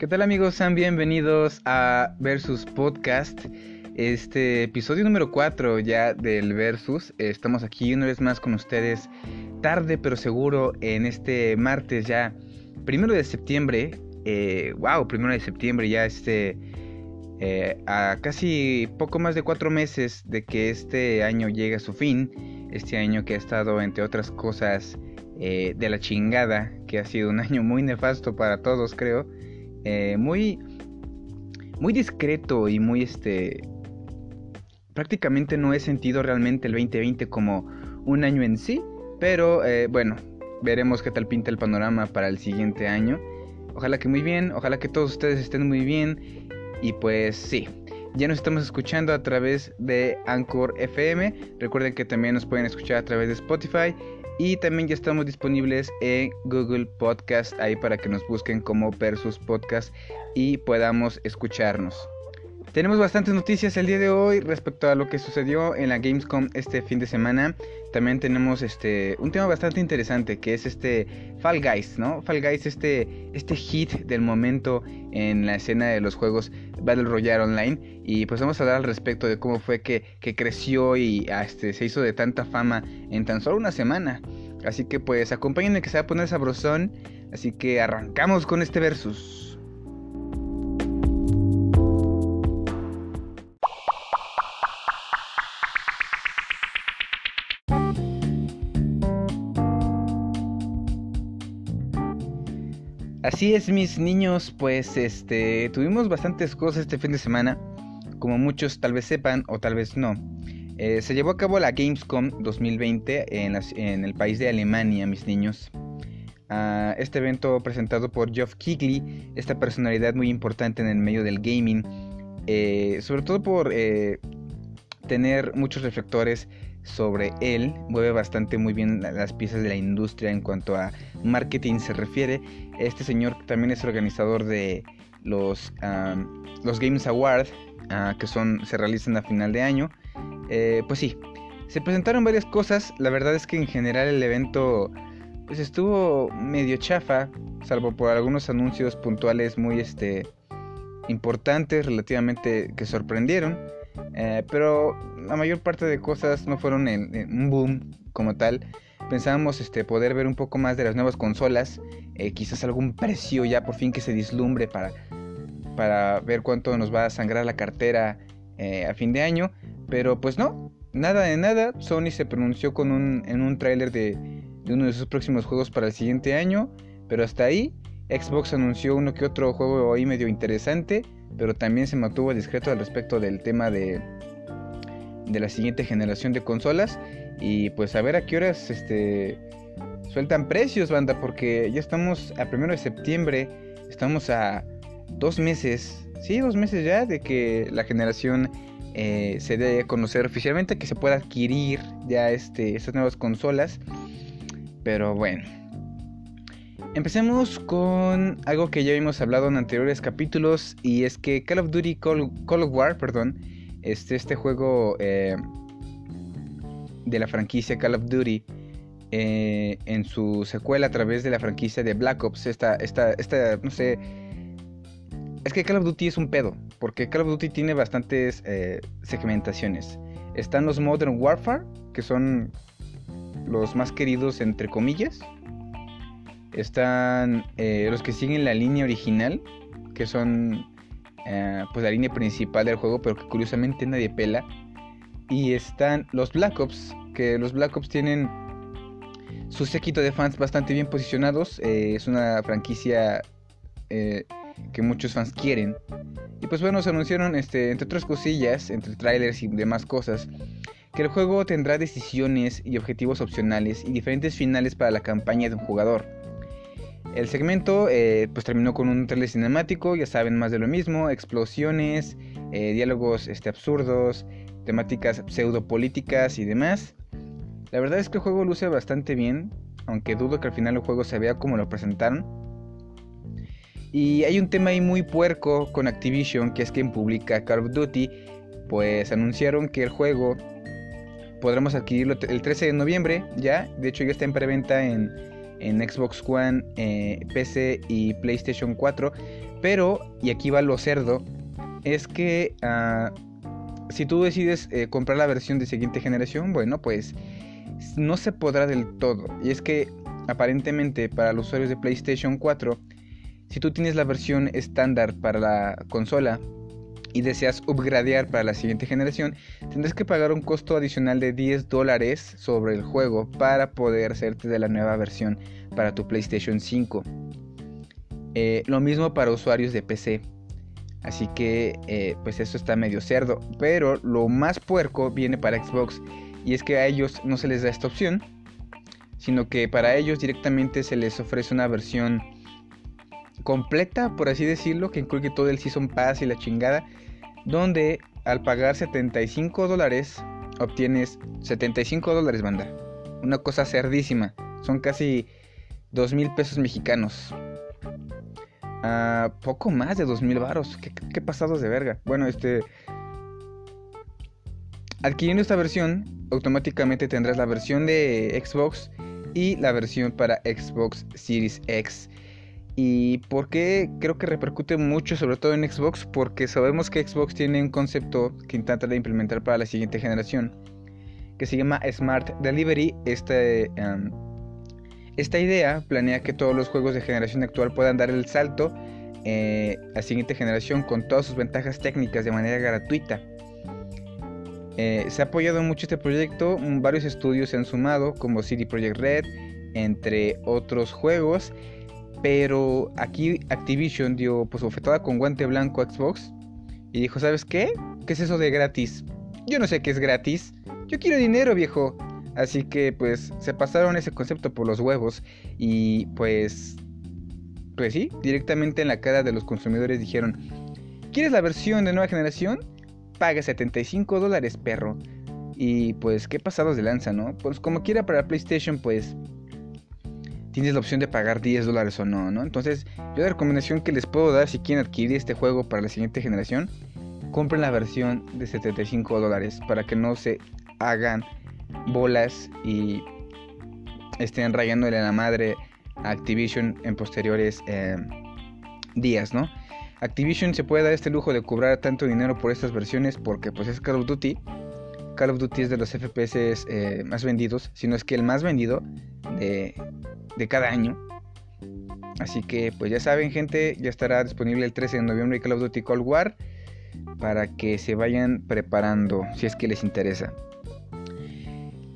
¿Qué tal amigos? Sean bienvenidos a Versus Podcast. Este episodio número 4 ya del Versus. Estamos aquí una vez más con ustedes tarde pero seguro en este martes ya primero de septiembre. Eh, wow, primero de septiembre ya este... Eh, a casi poco más de cuatro meses de que este año llegue a su fin, este año que ha estado entre otras cosas eh, de la chingada, que ha sido un año muy nefasto para todos creo, eh, muy, muy discreto y muy este, prácticamente no he sentido realmente el 2020 como un año en sí, pero bueno, veremos qué tal pinta el panorama para el siguiente año. Ojalá que muy bien, ojalá que todos ustedes estén muy bien y pues sí, ya nos estamos escuchando a través de Anchor FM. Recuerden que también nos pueden escuchar a través de Spotify. Y también ya estamos disponibles en Google Podcast ahí para que nos busquen como Versus Podcast y podamos escucharnos. Tenemos bastantes noticias el día de hoy respecto a lo que sucedió en la Gamescom este fin de semana. También tenemos este un tema bastante interesante que es este Fall Guys, ¿no? Fall Guys este este hit del momento en la escena de los juegos Battle Royale online y pues vamos a hablar al respecto de cómo fue que, creció y este, se hizo de tanta fama en tan solo una semana. Así que pues acompáñenme que se va a poner sabrosón, así que arrancamos con este versus. Así es, mis niños, pues este tuvimos bastantes cosas este fin de semana, como muchos tal vez sepan o tal vez no. Eh, se llevó a cabo la Gamescom 2020 en, en el país de Alemania, mis niños. Ah, este evento presentado por Geoff Keighley, esta personalidad muy importante en el medio del gaming, eh, sobre todo por eh, tener muchos reflectores sobre él, mueve bastante muy bien las piezas de la industria en cuanto a marketing se refiere. Este señor también es organizador de los, los Games Awards, ah, que son, se realizan a final de año. Eh, pues sí, se presentaron varias cosas. La verdad es que en general el evento pues estuvo medio chafa, salvo por algunos anuncios puntuales muy este, importantes, relativamente que sorprendieron. Eh, pero la mayor parte de cosas no fueron en, un boom como tal. Pensábamos este, poder ver un poco más de las nuevas consolas, eh, quizás algún precio ya por fin que se dislumbre para, para ver cuánto nos va a sangrar la cartera eh, a fin de año. Pero pues no, nada de nada. Sony se pronunció con un, en un tráiler de, de uno de sus próximos juegos para el siguiente año. Pero hasta ahí, Xbox anunció uno que otro juego ahí medio interesante pero también se mantuvo discreto al respecto del tema de, de la siguiente generación de consolas. Y pues a ver a qué horas este, sueltan precios, banda, porque ya estamos a primero de septiembre, estamos a dos meses, sí, dos meses ya de que la generación eh, se dé a conocer oficialmente, que se pueda adquirir ya este, estas nuevas consolas. Pero bueno. Empecemos con algo que ya habíamos hablado en anteriores capítulos y es que Call of Duty Call, of War, perdón, este, este juego eh, de la franquicia Call of Duty eh, en su secuela a través de la franquicia de Black Ops, esta, esta, esta, no sé, es que Call of Duty es un pedo, porque Call of Duty tiene bastantes eh, segmentaciones. Están los Modern Warfare, que son los más queridos entre comillas, están eh, los que siguen la línea original, que son eh, pues la línea principal del juego, pero que curiosamente nadie pela. Y están los Black Ops, que los Black Ops tienen su séquito de fans bastante bien posicionados. Eh, es una franquicia que muchos fans quieren. Y pues bueno, se anunciaron, este, entre otras cosillas, entre trailers y demás cosas, que el juego tendrá decisiones y objetivos opcionales y diferentes finales para la campaña de un jugador. El segmento eh, pues terminó con un trailer cinemático, ya saben más de lo mismo, explosiones, eh, diálogos este, absurdos, temáticas pseudopolíticas y demás. La verdad es que el juego luce bastante bien, aunque dudo que al final el juego se vea como lo presentaron. Y hay un tema ahí muy puerco con Activision, que es quien publica Call of Duty, pues anunciaron que el juego podremos adquirirlo el 13 de noviembre, ya, de hecho ya está en preventa en en Xbox One, eh, PC y PlayStation 4. Pero, y aquí va lo cerdo, es que ah, si tú decides eh, comprar la versión de siguiente generación, bueno, pues no se podrá del todo. Y es que aparentemente para los usuarios de PlayStation 4, si tú tienes la versión estándar para la consola y deseas upgradear para la siguiente generación, tendrás que pagar un costo adicional de 10 dólares sobre el juego para poder hacerte de la nueva versión para tu PlayStation 5. Eh, lo mismo para usuarios de PC. Así que eh, pues eso está medio cerdo. Pero lo más puerco viene para Xbox. Y es que a ellos no se les da esta opción. Sino que para ellos directamente se les ofrece una versión completa, por así decirlo, que incluye todo el Season Pass y la chingada. Donde al pagar 75 dólares obtienes 75 dólares, banda. Una cosa cerdísima. Son casi 2 mil pesos mexicanos a poco más de 2000 varos. ¿Qué, ¿Qué, pasados de verga? Bueno, este. Adquiriendo esta versión, automáticamente tendrás la versión de Xbox y la versión para Xbox Series X. ¿Y por qué creo que repercute mucho, sobre todo en Xbox? Porque sabemos que Xbox tiene un concepto que intenta de implementar para la siguiente generación, que se llama Smart Delivery. Este. Um, esta idea planea que todos los juegos de generación actual puedan dar el salto eh, a siguiente generación con todas sus ventajas técnicas de manera gratuita. Eh, se ha apoyado mucho este proyecto, varios estudios se han sumado como CD Projekt Red, entre otros juegos, pero aquí Activision dio pues bofetada con guante blanco a Xbox y dijo, ¿sabes qué? ¿Qué es eso de gratis? Yo no sé qué es gratis. Yo quiero dinero, viejo. Así que pues se pasaron ese concepto por los huevos y pues pues sí, directamente en la cara de los consumidores dijeron, ¿quieres la versión de nueva generación? Paga 75 dólares, perro. Y pues qué pasados de lanza, ¿no? Pues como quiera para PlayStation, pues tienes la opción de pagar 10 dólares o no, ¿no? Entonces, yo la recomendación que les puedo dar si quieren adquirir este juego para la siguiente generación, compren la versión de 75 dólares para que no se hagan bolas y estén rayándole a la madre a Activision en posteriores eh, días, ¿no? Activision se puede dar este lujo de cobrar tanto dinero por estas versiones porque pues es Call of Duty. Call of Duty es de los FPS eh, más vendidos, si no es que el más vendido de, de cada año. Así que pues ya saben gente, ya estará disponible el 13 de noviembre Call of Duty Cold War para que se vayan preparando si es que les interesa.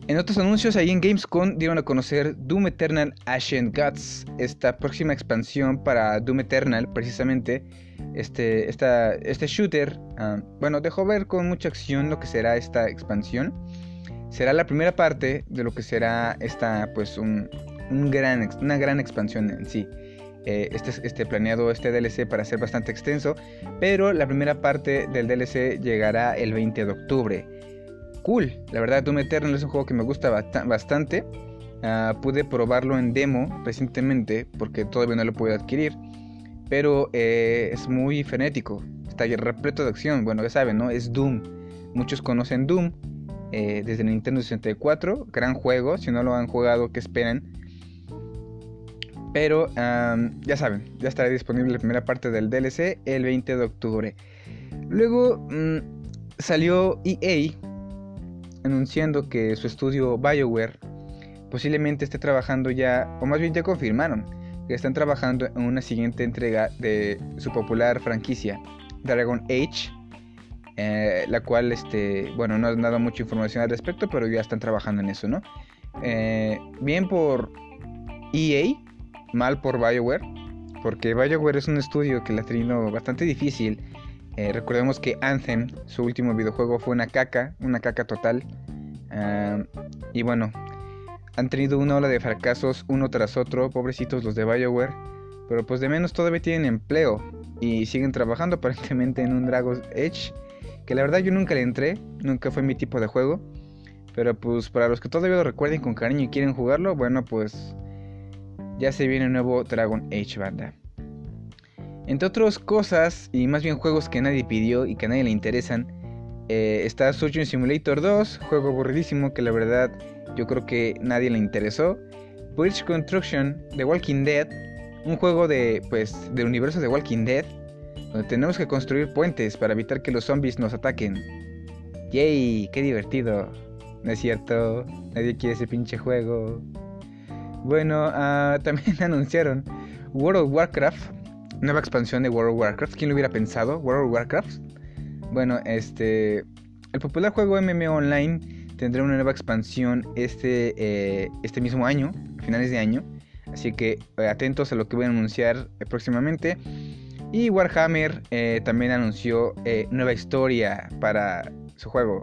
En otros anuncios, ahí en Gamescom dieron a conocer Doom Eternal Ashen Gods, esta próxima expansión para Doom Eternal, precisamente. Este, este shooter, ah, bueno, dejó ver con mucha acción lo que será esta expansión. Será la primera parte de lo que será esta, pues, un, una gran expansión en sí. Eh, este, este planeado este DLC para ser bastante extenso, pero la primera parte del DLC llegará el 20 de octubre cool. La verdad, Doom Eternal es un juego que me gusta bastante. Ah, pude probarlo en demo recientemente porque todavía no lo pude adquirir. Pero eh, es muy frenético. Está repleto de acción. Bueno, ya saben, ¿no? Es Doom. Muchos conocen Doom eh, desde Nintendo 64. Gran juego. Si no lo han jugado, ¿qué esperan? Pero ya saben, ya estará disponible la primera parte del DLC el 20 de octubre. Luego mm, salió EA anunciando que su estudio BioWare posiblemente esté trabajando ya, o más bien ya confirmaron, que están trabajando en una siguiente entrega de su popular franquicia, Dragon Age, eh, la cual, este, bueno, no han dado mucha información al respecto, pero ya están trabajando en eso, ¿no? Eh, bien por EA, mal por BioWare, porque BioWare es un estudio que le ha tenido bastante difícil eh, recordemos que Anthem, su último videojuego, fue una caca, una caca total. Y bueno, han tenido una ola de fracasos uno tras otro, pobrecitos los de Bioware. Pero pues de menos todavía tienen empleo y siguen trabajando aparentemente en un Dragon's Edge. Que la verdad yo nunca le entré, nunca fue mi tipo de juego. Pero pues para los que todavía lo recuerden con cariño y quieren jugarlo, bueno pues ya se viene un nuevo Dragon Age banda. Entre otras cosas, y más bien juegos que nadie pidió y que a nadie le interesan, eh, está Surgeon Simulator 2, juego aburridísimo que la verdad yo creo que nadie le interesó. Bridge Construction de Walking Dead, un juego de, pues, del universo de Walking Dead, donde tenemos que construir puentes para evitar que los zombies nos ataquen. ¡Yay! ¡Qué divertido! No es cierto, nadie quiere ese pinche juego. Bueno, uh, también anunciaron World of Warcraft, nueva expansión de World of Warcraft. ¿Quién lo hubiera pensado? World of Warcraft. Bueno, este, el popular juego MMO Online tendrá una nueva expansión este, eh, este mismo año, finales de año. Así que eh, atentos a lo que voy a anunciar eh, próximamente. Y Warhammer también anunció nueva historia para su juego.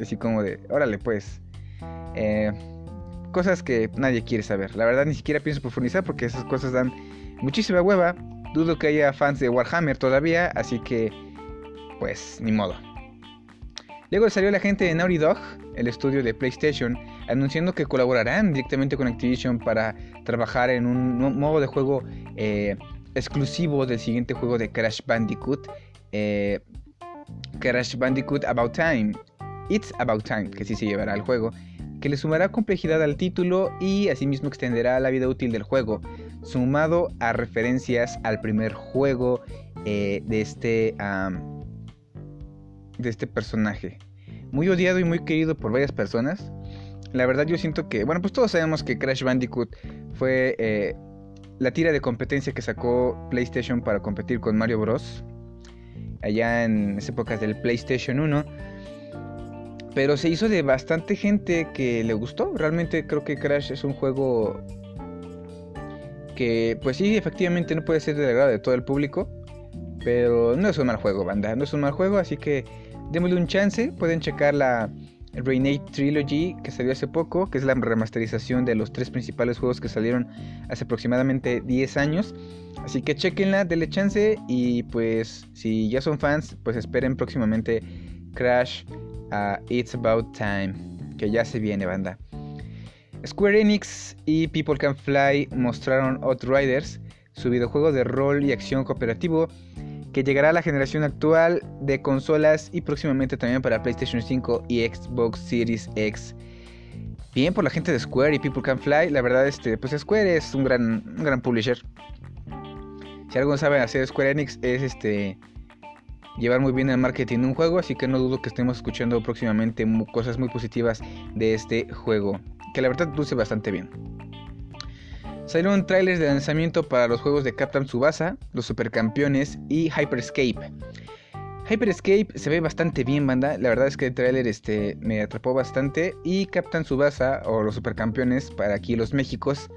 Así como de, órale pues. Cosas que nadie quiere saber. La verdad ni siquiera pienso profundizar porque esas cosas dan muchísima hueva. Dudo que haya fans de Warhammer todavía. Así que, pues, ni modo. Luego salió la gente de Naughty Dog, el estudio de PlayStation, anunciando que colaborarán directamente con Activision para trabajar en un modo de juego eh, exclusivo del siguiente juego de Crash Bandicoot, eh, Crash Bandicoot About Time. It's About Time, que sí se llevará al juego, que le sumará complejidad al título y asimismo extenderá la vida útil del juego, sumado a referencias al primer juego eh, de este de este personaje. Muy odiado y muy querido por varias personas. La verdad yo siento que, bueno, pues todos sabemos que Crash Bandicoot fue eh, la tira de competencia que sacó PlayStation para competir con Mario Bros. Allá en las épocas del PlayStation 1. Pero se hizo de bastante gente que le gustó. Realmente creo que Crash es un juego que, pues sí, efectivamente no puede ser del agrado de todo el público. Pero no es un mal juego, banda. No es un mal juego, así que démosle un chance. Pueden checar la Renate Trilogy que salió hace poco, que es la remasterización de los tres principales juegos que salieron hace aproximadamente 10 años. Así que chequenla, denle chance y pues si ya son fans, pues esperen próximamente Crash a It's About Time, que ya se viene, banda. Square Enix y People Can Fly mostraron Outriders, su videojuego de rol y acción cooperativo que llegará a la generación actual de consolas y próximamente también para PlayStation 5 y Xbox Series X. Bien por la gente de Square y People Can Fly, la verdad este pues Square es un gran un gran publisher. Si algo sabe hacer Square Enix es este llevar muy bien el marketing de un juego, así que no dudo que estemos escuchando próximamente cosas muy positivas de este juego, que la verdad luce bastante bien. Salieron trailers de lanzamiento para los juegos de Captain Subasa, los Supercampeones y Hyperscape. Hyperscape se ve bastante bien, banda. La verdad es que el trailer este, me atrapó bastante. Y Captain Subasa, o los Supercampeones, para aquí los Méxicos,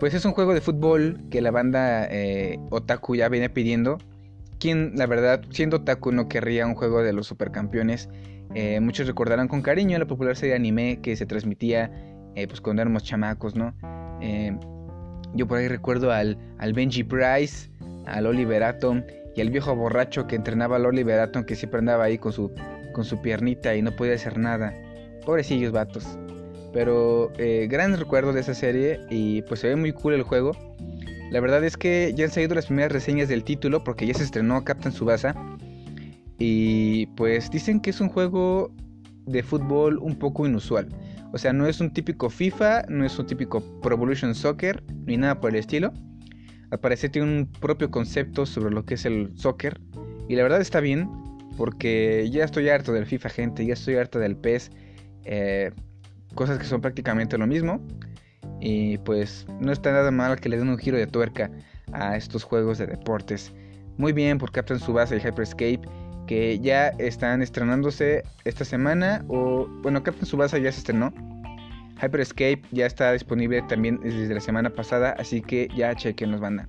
pues es un juego de fútbol que la banda eh, Otaku ya viene pidiendo. Quien, la verdad, siendo Otaku, no querría un juego de los Supercampeones. Eh, muchos recordarán con cariño la popular serie de anime que se transmitía eh, pues cuando éramos chamacos, ¿no? Eh, yo por ahí recuerdo al, al Benji Price, al Oliver Atom y al viejo borracho que entrenaba al Oliver Atom que siempre andaba ahí con su, con su piernita y no podía hacer nada. Pobrecillos vatos. Pero eh, gran recuerdo de esa serie y pues se ve muy cool el juego. La verdad es que ya han salido las primeras reseñas del título porque ya se estrenó Captain Subasa. Y pues dicen que es un juego de fútbol un poco inusual. O sea, no es un típico FIFA, no es un típico Pro Evolution Soccer, ni nada por el estilo. Al parecer tiene un propio concepto sobre lo que es el soccer. Y la verdad está bien, porque ya estoy harto del FIFA, gente, ya estoy harto del PES. Eh, cosas que son prácticamente lo mismo. Y pues no está nada mal que le den un giro de tuerca a estos juegos de deportes. Muy bien por Captain Subasa y Hyperscape que ya están estrenándose esta semana o bueno Captain Subasa ya se estrenó. Hyper Escape ya está disponible también desde la semana pasada así que ya chequenos banda.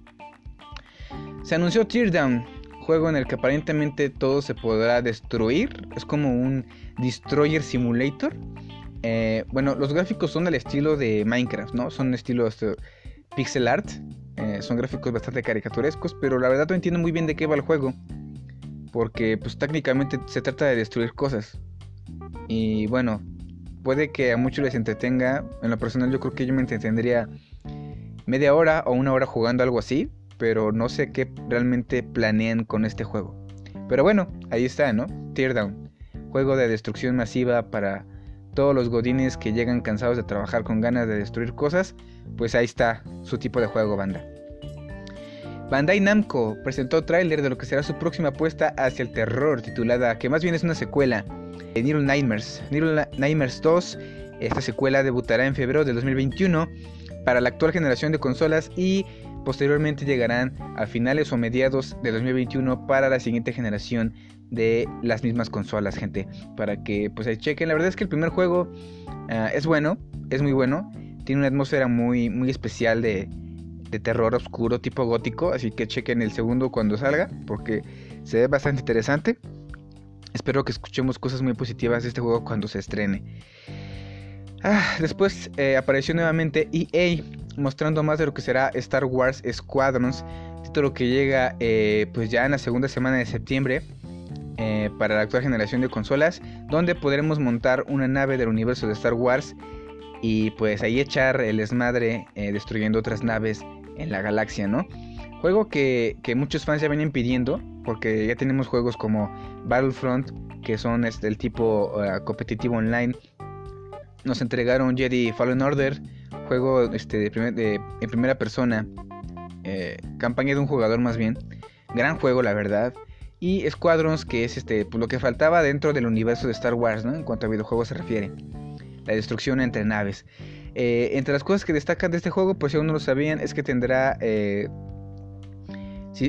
Se anunció Teardown juego en el que aparentemente todo se podrá destruir. Es como un Destroyer Simulator eh, bueno los gráficos son del estilo de Minecraft no son estilo pixel art eh, son gráficos bastante caricaturescos pero la verdad no entiendo muy bien de qué va el juego porque pues técnicamente se trata de destruir cosas. Y bueno, puede que a muchos les entretenga, en lo personal yo creo que yo me entretendría media hora o una hora jugando algo así, pero no sé qué realmente planean con este juego. Pero bueno, ahí está, ¿no? Teardown, juego de destrucción masiva para todos los godines que llegan cansados de trabajar con ganas de destruir cosas, pues ahí está su tipo de juego, banda. Bandai Namco presentó tráiler de lo que será su próxima apuesta hacia el terror, titulada, que más bien es una secuela, de Little Nightmares. Little Nightmares 2, esta secuela debutará en febrero de 2021 para la actual generación de consolas y posteriormente llegarán a finales o mediados de 2021 para la siguiente generación de las mismas consolas, gente. Para que pues ahí chequen. La verdad es que el primer juego ah, es bueno, es muy bueno. Tiene una atmósfera muy, muy especial de, de terror oscuro tipo gótico. Así que chequen el segundo cuando salga. Porque se ve bastante interesante. Espero que escuchemos cosas muy positivas de este juego cuando se estrene. Ah, después eh, apareció nuevamente EA mostrando más de lo que será Star Wars Squadrons, título que llega eh, pues ya en la segunda semana de septiembre eh, para la actual generación de consolas, donde podremos montar una nave del universo de Star Wars y pues ahí echar el desmadre destruyendo otras naves en la galaxia, ¿no? Juego que, muchos fans ya venían pidiendo, porque ya tenemos juegos como Battlefront, que son este, el tipo uh, competitivo online. Nos entregaron Jedi Fallen Order, juego este, de, en primera persona, eh, campaña de un jugador más bien. Gran juego, la verdad. Y Squadrons, que es este, pues, lo que faltaba dentro del universo de Star Wars, ¿no? En cuanto a videojuegos se refiere. La destrucción entre naves. Eh, entre las cosas que destacan de este juego, pues si aún no lo sabían, es que tendrá eh,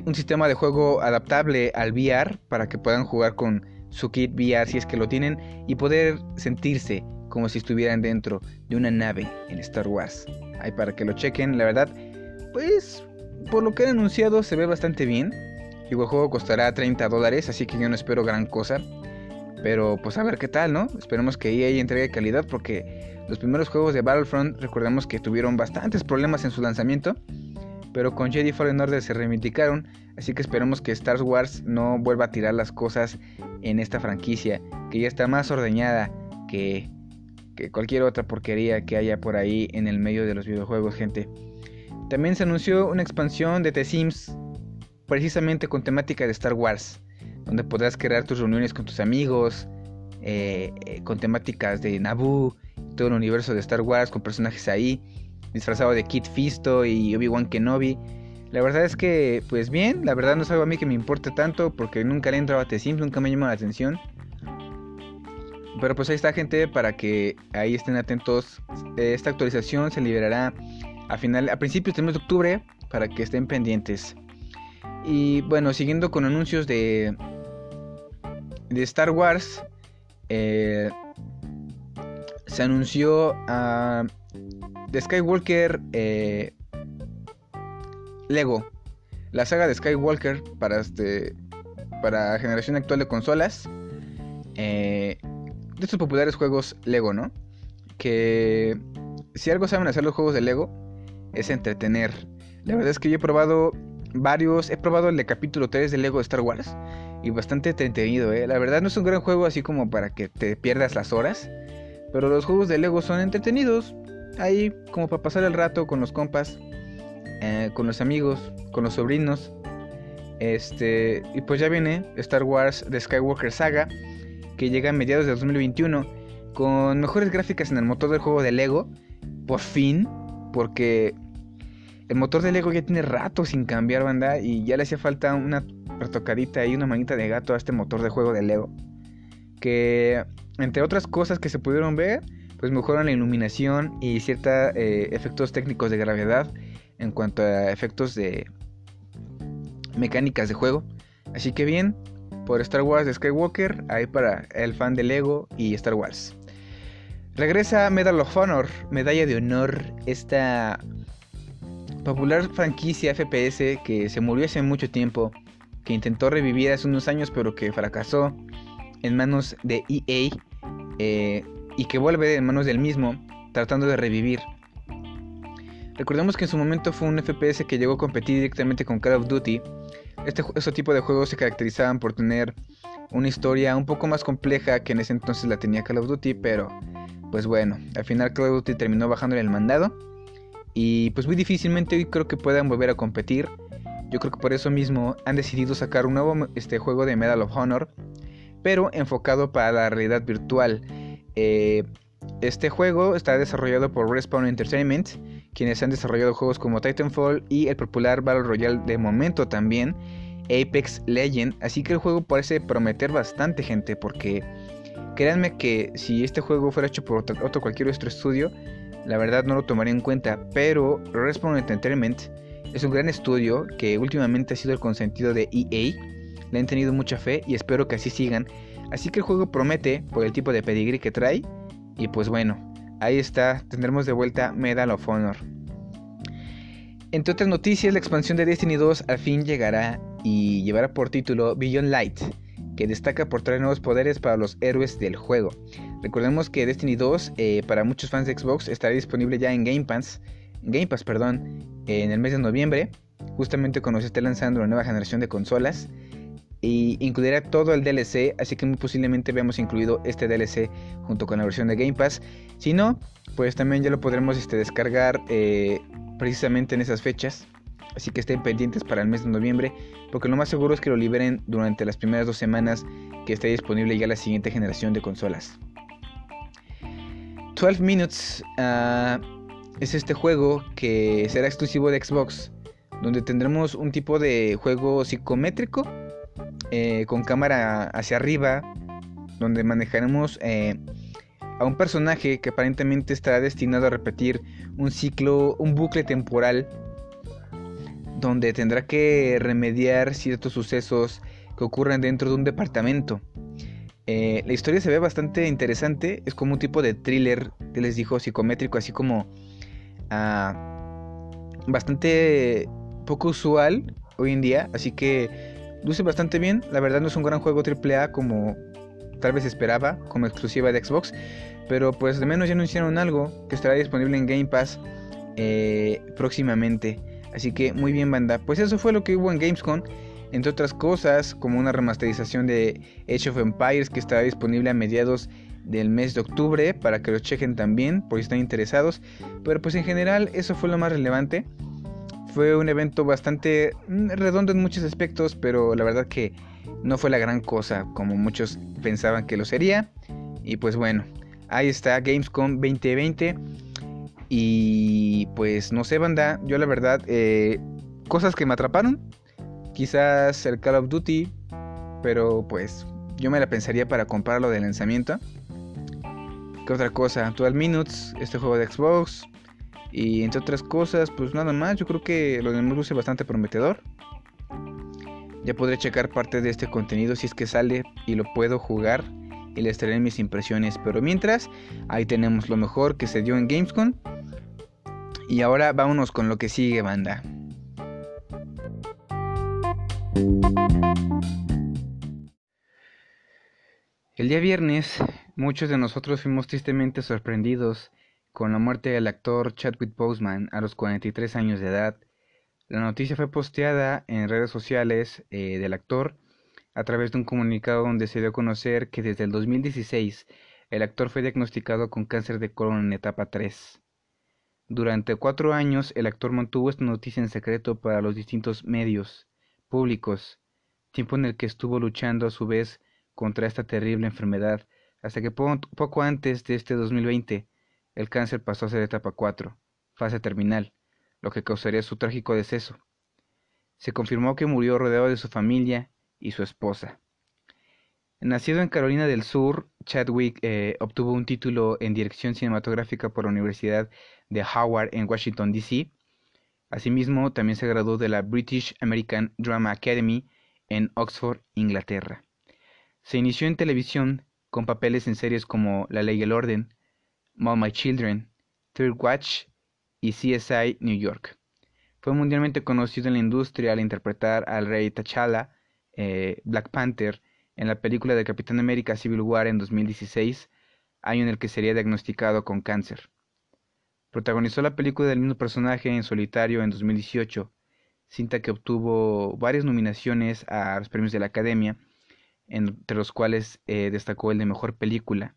un sistema de juego adaptable al VR para que puedan jugar con su kit VR si es que lo tienen y poder sentirse como si estuvieran dentro de una nave en Star Wars. Ahí para que lo chequen, la verdad, pues por lo que han anunciado se ve bastante bien. El juego costará 30 dólares, así que yo no espero gran cosa. Pero pues a ver qué tal, ¿no? Esperemos que EA entregue calidad porque los primeros juegos de Battlefront recordemos que tuvieron bastantes problemas en su lanzamiento pero con Jedi Fallen Order se reivindicaron, así que esperemos que Star Wars no vuelva a tirar las cosas en esta franquicia, que ya está más ordeñada que, que cualquier otra porquería que haya por ahí en el medio de los videojuegos, gente. También se anunció una expansión de The Sims, precisamente con temática de Star Wars, donde podrás crear tus reuniones con tus amigos, eh, eh, con temáticas de Naboo, todo el universo de Star Wars, con personajes ahí disfrazado de Kit Fisto y Obi-Wan Kenobi. La verdad es que, pues bien, la verdad no es algo a mí que me importe tanto porque nunca le he entrado a Sims, nunca me llamó la atención. Pero pues ahí está gente para que ahí estén atentos. Esta actualización se liberará a, final, a principios del mes de octubre para que estén pendientes. Y bueno, siguiendo con anuncios de, de Star Wars, eh, se anunció a de Skywalker eh, Lego. La saga de Skywalker para este para generación actual de consolas. Eh, de estos populares juegos Lego, ¿no? Que si algo saben hacer los juegos de Lego es entretener. La verdad es que yo he probado varios, he probado el de capítulo 3 de Lego de Star Wars y bastante entretenido, ¿eh? La verdad no es un gran juego así como para que te pierdas las horas, pero los juegos de Lego son entretenidos ahí como para pasar el rato con los compas, eh, con los amigos, con los sobrinos. Este, y pues ya viene Star Wars The Skywalker Saga, que llega a mediados de 2021, con mejores gráficas en el motor del juego de Lego, por fin, porque el motor de Lego ya tiene rato sin cambiar, banda, y ya le hacía falta una retocadita y una manita de gato a este motor de juego de Lego. Que, entre otras cosas que se pudieron ver, pues mejoran la iluminación y ciertos eh, efectos técnicos de gravedad en cuanto a efectos de mecánicas de juego. Así que bien, por Star Wars de Skywalker, ahí para el fan de Lego y Star Wars. Regresa Medal of Honor, Medalla de Honor, esta popular franquicia FPS que se murió hace mucho tiempo, que intentó revivir hace unos años pero que fracasó en manos de EA. Eh, y que vuelve en manos del mismo, tratando de revivir. Recordemos que en su momento fue un FPS que llegó a competir directamente con Call of Duty. Este, este tipo de juegos se caracterizaban por tener una historia un poco más compleja que en ese entonces la tenía Call of Duty, pero pues bueno, al final Call of Duty terminó bajándole el mandado y pues muy difícilmente hoy creo que puedan volver a competir. Yo creo que por eso mismo han decidido sacar un nuevo este, juego de Medal of Honor, pero enfocado para la realidad virtual. Eh, Este juego está desarrollado por Respawn Entertainment, quienes han desarrollado juegos como Titanfall y el popular Battle Royale de momento también, Apex Legend, así que el juego parece prometer bastante gente porque créanme que si este juego fuera hecho por otro, otro cualquier otro estudio, la verdad no lo tomaría en cuenta, pero Respawn Entertainment es un gran estudio que últimamente ha sido el consentido de EA, le han tenido mucha fe y espero que así sigan, así que el juego promete por el tipo de pedigree que trae. Y pues bueno, ahí está, tendremos de vuelta Medal of Honor. Entre otras noticias, la expansión de Destiny 2 al fin llegará y llevará por título Beyond Light, que destaca por traer nuevos poderes para los héroes del juego. Recordemos que Destiny 2 eh, para muchos fans de Xbox estará disponible ya en Game Pass, Game Pass perdón, en el mes de noviembre, justamente cuando se esté lanzando la nueva generación de consolas. Y incluirá todo el DLC, así que muy posiblemente veamos incluido este DLC junto con la versión de Game Pass. Si no, pues también ya lo podremos este, descargar eh, precisamente en esas fechas. Así que estén pendientes para el mes de noviembre, porque lo más seguro es que lo liberen durante las primeras dos semanas que esté disponible ya la siguiente generación de consolas. 12 Minutes uh, es este juego que será exclusivo de Xbox, donde tendremos un tipo de juego psicométrico eh, con cámara hacia arriba, donde manejaremos eh, a un personaje que aparentemente estará destinado a repetir un ciclo, un bucle temporal donde tendrá que remediar ciertos sucesos que ocurren dentro de un departamento. Eh, la historia se ve bastante interesante, es como un tipo de thriller que les dijo psicométrico, así como ah, bastante poco usual hoy en día, así que luce bastante bien. La verdad no es un gran juego AAA como tal vez esperaba, como exclusiva de Xbox, pero pues de menos ya anunciaron algo que estará disponible en Game Pass eh, próximamente. Así que muy bien banda. Pues eso fue lo que hubo en Gamescom. Entre otras cosas, como una remasterización de Age of Empires que estará disponible a mediados del mes de octubre para que lo chequen también por si están interesados. Pero pues en general eso fue lo más relevante. Fue un evento bastante mm, redondo en muchos aspectos, pero la verdad que no fue la gran cosa como muchos pensaban que lo sería. Y pues bueno, ahí está Gamescom 2020. Y pues no sé, banda, yo la verdad, eh, cosas que me atraparon. Quizás el Call of Duty, pero pues yo me la pensaría para comprarlo de lanzamiento. ¿Qué otra cosa? 12 Minutes, este juego de Xbox. Y entre otras cosas, pues nada más, yo creo que lo demás luce bastante prometedor. Ya podré checar parte de este contenido si es que sale y lo puedo jugar y les traeré mis impresiones. Pero mientras, ahí tenemos lo mejor que se dio en Gamescom y ahora vámonos con lo que sigue, banda. El día viernes, muchos de nosotros fuimos tristemente sorprendidos con la muerte del actor Chadwick Boseman a los 43 años de edad. La noticia fue posteada en redes sociales eh, del actor a través de un comunicado donde se dio a conocer que desde el 2016 el actor fue diagnosticado con cáncer de colon en etapa 3. Durante cuatro años el actor mantuvo esta noticia en secreto para los distintos medios públicos, tiempo en el que estuvo luchando a su vez contra esta terrible enfermedad, hasta que poco antes de este 2020 el cáncer pasó a ser etapa 4, fase terminal, lo que causaría su trágico deceso. Se confirmó que murió rodeado de su familia y su esposa. Nacido en Carolina del Sur, Chadwick eh, obtuvo un título en dirección cinematográfica por la Universidad de Howard en Washington, D.C. Asimismo, también se graduó de la British American Drama Academy en Oxford, Inglaterra. Se inició en televisión con papeles en series como La Ley y el Orden, All My Children, Third Watch y CSI New York. Fue mundialmente conocido en la industria al interpretar al rey T'Challa, eh, Black Panther, en la película de Capitán América Civil War en 2016, año en el que sería diagnosticado con cáncer. Protagonizó la película del mismo personaje en solitario en 2018, cinta que obtuvo varias nominaciones a los premios de la Academia, entre los cuales eh, destacó el de Mejor Película.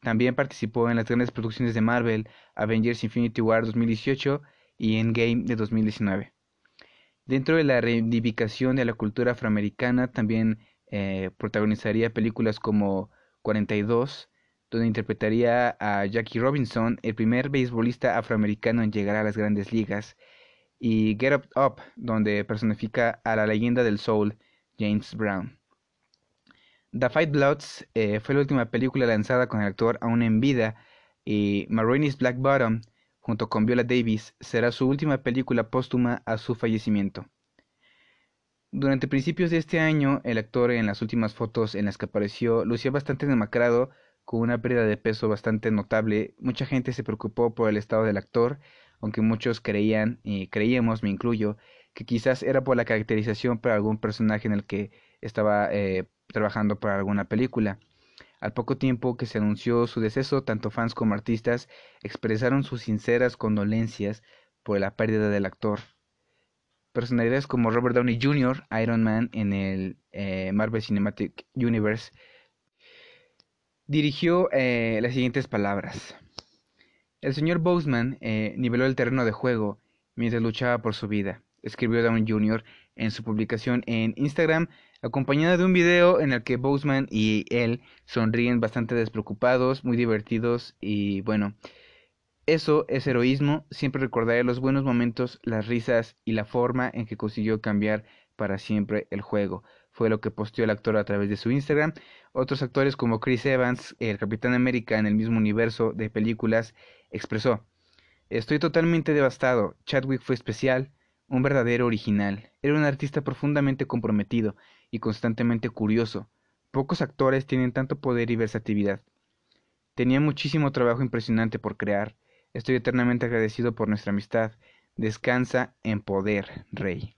También participó en las grandes producciones de Marvel, Avengers Infinity War 2018 y Endgame de 2019. Dentro de la reivindicación de la cultura afroamericana también eh, protagonizaría películas como 42, donde interpretaría a Jackie Robinson, el primer beisbolista afroamericano en llegar a las grandes ligas, y Get Up Up, donde personifica a la leyenda del soul, James Brown. The Fight Bloods eh, fue la última película lanzada con el actor aún en vida y Marini's Black Bottom, junto con Viola Davis, será su última película póstuma a su fallecimiento. Durante principios de este año, el actor en las últimas fotos en las que apareció lucía bastante demacrado, con una pérdida de peso bastante notable. Mucha gente se preocupó por el estado del actor, aunque muchos creían, y creíamos, me incluyo, que quizás era por la caracterización para algún personaje en el que estaba eh, trabajando para alguna película. Al poco tiempo que se anunció su deceso, tanto fans como artistas expresaron sus sinceras condolencias por la pérdida del actor personalidades como Robert Downey Jr., Iron Man en el eh, Marvel Cinematic Universe, dirigió eh, las siguientes palabras. El señor Boseman eh, niveló el terreno de juego mientras luchaba por su vida, escribió Downey Jr. en su publicación en Instagram, acompañada de un video en el que Boseman y él sonríen bastante despreocupados, muy divertidos y bueno, eso es heroísmo, siempre recordaré los buenos momentos, las risas y la forma en que consiguió cambiar para siempre el juego. Fue lo que posteó el actor a través de su Instagram. Otros actores como Chris Evans, el Capitán América en el mismo universo de películas, expresó, Estoy totalmente devastado. Chadwick fue especial, un verdadero original. Era un artista profundamente comprometido y constantemente curioso. Pocos actores tienen tanto poder y versatilidad. Tenía muchísimo trabajo impresionante por crear Estoy eternamente agradecido por nuestra amistad. Descansa en poder, Rey.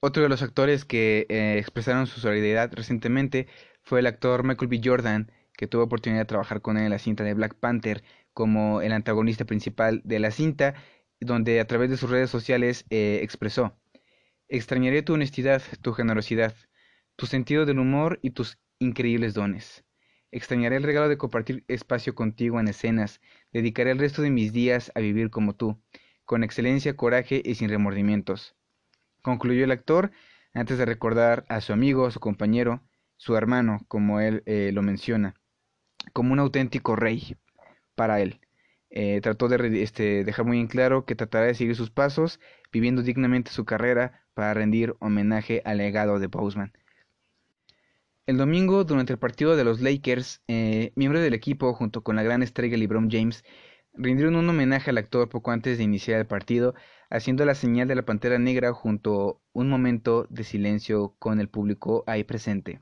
Otro de los actores que eh, expresaron su solidaridad recientemente fue el actor Michael B. Jordan, que tuvo oportunidad de trabajar con él en la cinta de Black Panther como el antagonista principal de la cinta, donde a través de sus redes sociales eh, expresó, extrañaré tu honestidad, tu generosidad, tu sentido del humor y tus increíbles dones. Extrañaré el regalo de compartir espacio contigo en escenas. Dedicaré el resto de mis días a vivir como tú, con excelencia, coraje y sin remordimientos. Concluyó el actor antes de recordar a su amigo, su compañero, su hermano, como él eh, lo menciona, como un auténtico rey para él. Eh, trató de este, dejar muy en claro que tratará de seguir sus pasos, viviendo dignamente su carrera para rendir homenaje al legado de Boseman. El domingo, durante el partido de los Lakers, eh, miembros del equipo, junto con la gran estrella LeBron James, rindieron un homenaje al actor poco antes de iniciar el partido, haciendo la señal de la pantera negra junto un momento de silencio con el público ahí presente.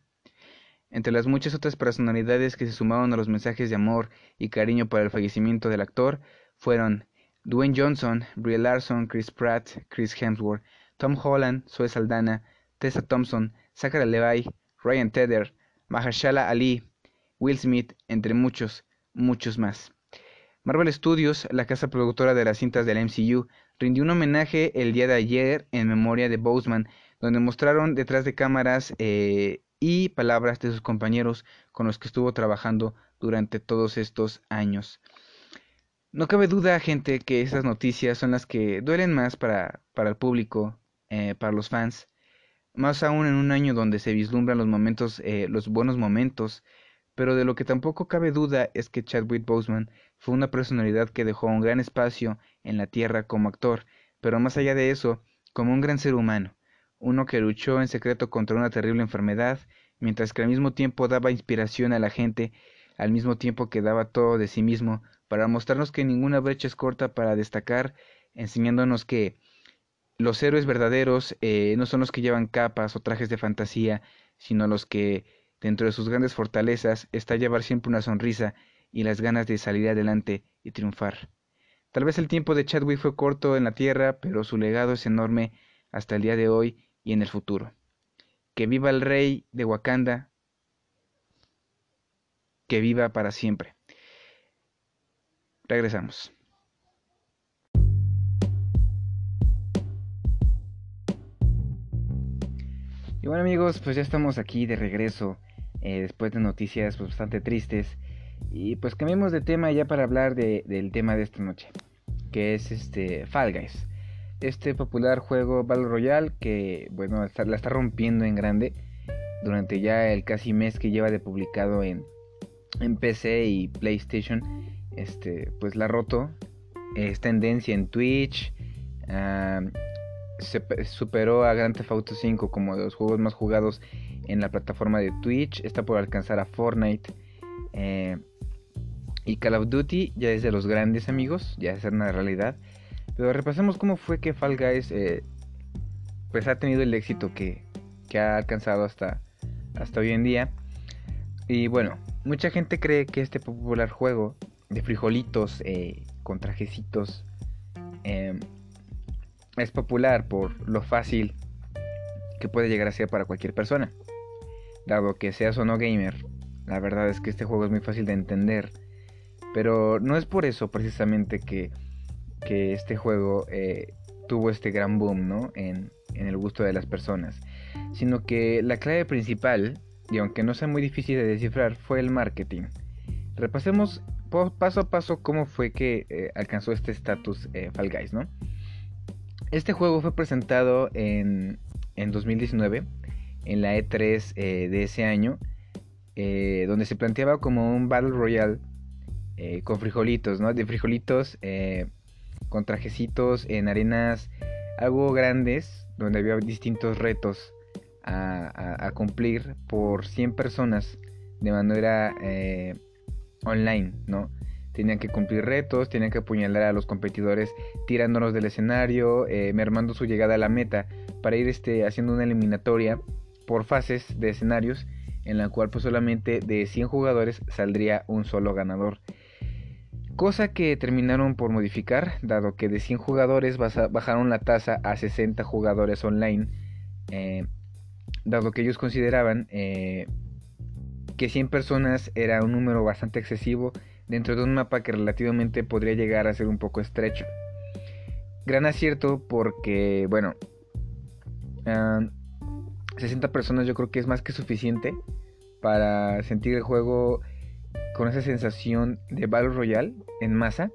Entre las muchas otras personalidades que se sumaron a los mensajes de amor y cariño para el fallecimiento del actor fueron Dwayne Johnson, Brie Larson, Chris Pratt, Chris Hemsworth, Tom Holland, Zoe Saldana, Tessa Thompson, Zachary Levi, Ryan Tedder, Mahershala Ali, Will Smith, entre muchos, muchos más. Marvel Studios, la casa productora de las cintas del MCU, rindió un homenaje el día de ayer en memoria de Boseman, donde mostraron detrás de cámaras eh, y palabras de sus compañeros con los que estuvo trabajando durante todos estos años. No cabe duda, gente, que esas noticias son las que duelen más para, para el público, eh, para los fans, más aún en un año donde se vislumbran los momentos, eh, los buenos momentos, pero de lo que tampoco cabe duda es que Chadwick Boseman fue una personalidad que dejó un gran espacio en la tierra como actor, pero más allá de eso, como un gran ser humano, uno que luchó en secreto contra una terrible enfermedad, mientras que al mismo tiempo daba inspiración a la gente, al mismo tiempo que daba todo de sí mismo, para mostrarnos que ninguna brecha es corta para destacar, enseñándonos que los héroes verdaderos eh, no son los que llevan capas o trajes de fantasía, sino los que, dentro de sus grandes fortalezas, está llevar siempre una sonrisa y las ganas de salir adelante y triunfar. Tal vez el tiempo de Chadwick fue corto en la Tierra, pero su legado es enorme hasta el día de hoy y en el futuro. Que viva el rey de Wakanda, que viva para siempre. Regresamos. Y bueno amigos, pues ya estamos aquí de regreso eh, después de noticias bastante tristes. Y pues cambiemos de tema ya para hablar del tema de esta noche, que es este Fall Guys. Este popular juego Battle Royale que bueno, la está rompiendo en grande durante ya el casi mes que lleva de publicado en, en PC y PlayStation, este, pues la roto. Es tendencia en Twitch. se superó a Grand Theft Auto 5 como de los juegos más jugados en la plataforma de Twitch. Está por alcanzar a Fortnite. Eh, y Call of Duty ya es de los grandes amigos, ya es una realidad. Pero repasemos cómo fue que Fall Guys eh, pues ha tenido el éxito que, ha alcanzado hasta, hasta hoy en día. Y bueno, mucha gente cree que este popular juego de frijolitos eh, con trajecitos em, es popular por lo fácil que puede llegar a ser para cualquier persona. Dado que seas o no gamer, la verdad es que este juego es muy fácil de entender pero no es por eso precisamente que, este juego eh, tuvo este gran boom ¿no? en, el gusto de las personas. Sino que la clave principal, y aunque no sea muy difícil de descifrar, fue el marketing. Repasemos paso a paso cómo fue que eh, alcanzó este estatus eh, Fall Guys, ¿no? Este juego fue presentado en, en 2019, en la E3 de ese año, donde se planteaba como un Battle Royale eh, con frijolitos, ¿no? De frijolitos eh, con trajecitos en arenas algo grandes, donde había distintos retos a, cumplir por 100 personas de manera eh, online, ¿no? Tenían que cumplir retos, tenían que apuñalar a los competidores tirándonos del escenario, mermando su llegada a la meta para ir este, haciendo una eliminatoria por fases de escenarios en la cual pues solamente de 100 jugadores saldría un solo ganador cosa que terminaron por modificar, dado que de 100 jugadores bajaron la tasa a 60 jugadores online, eh, dado que ellos consideraban eh, que 100 personas era un número bastante excesivo dentro de un mapa que relativamente podría llegar a ser un poco estrecho. Gran acierto porque, bueno, 60 personas yo creo que es más que suficiente para sentir el juego con esa sensación de Battle Royale en masa,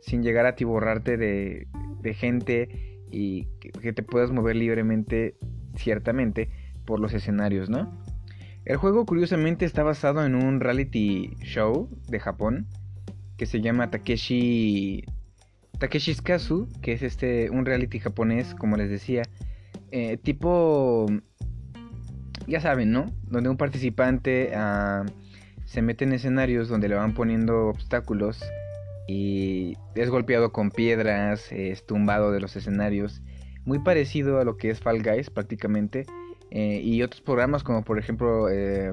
sin llegar a tiborrarte de, de gente y que, te puedas mover libremente, ciertamente, por los escenarios, ¿no? El juego curiosamente está basado en un reality show de Japón que se llama Takeshi Takeshi's Kazu, que es este un reality japonés, como les decía, eh, tipo ya saben, ¿no? Donde un participante ah, se mete en escenarios donde le van poniendo obstáculos y es golpeado con piedras, es tumbado de los escenarios, muy parecido a lo que es Fall Guys prácticamente, eh, y otros programas como por ejemplo eh,